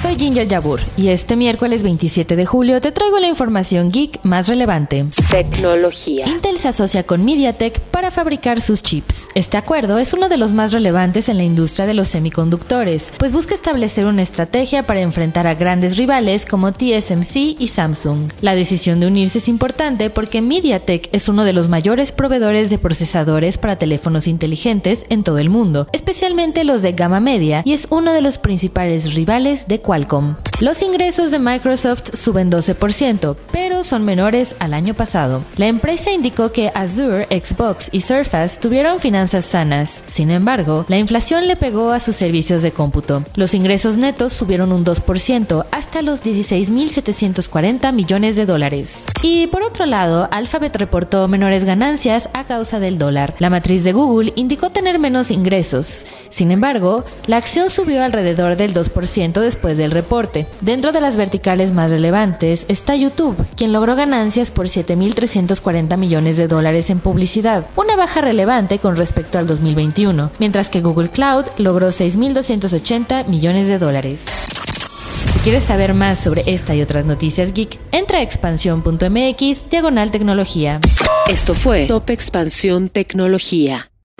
Soy Ginger Yabur y este miércoles 27 de julio te traigo la información geek más relevante. Tecnología. Intel se asocia con MediaTek para fabricar sus chips. Este acuerdo es uno de los más relevantes en la industria de los semiconductores, pues busca establecer una estrategia para enfrentar a grandes rivales como TSMC y Samsung. La decisión de unirse es importante porque MediaTek es uno de los mayores proveedores de procesadores para teléfonos inteligentes en todo el mundo, especialmente los de gama media, y es uno de los principales rivales de Qualcomm. Los ingresos de Microsoft suben 12%, pero son menores al año pasado. La empresa indicó que Azure, Xbox y Surface tuvieron finanzas sanas. Sin embargo, la inflación le pegó a sus servicios de cómputo. Los ingresos netos subieron un 2% hasta los 16.740 millones de dólares. Y por otro lado, Alphabet reportó menores ganancias a causa del dólar. La matriz de Google indicó tener menos ingresos. Sin embargo, la acción subió alrededor del 2% después del reporte. Dentro de las verticales más relevantes está YouTube, quien logró ganancias por 7.340 millones de dólares en publicidad, una baja relevante con respecto al 2021, mientras que Google Cloud logró 6.280 millones de dólares. Si quieres saber más sobre esta y otras noticias geek, entra a expansión.mx diagonal tecnología. Esto fue Top Expansión Tecnología.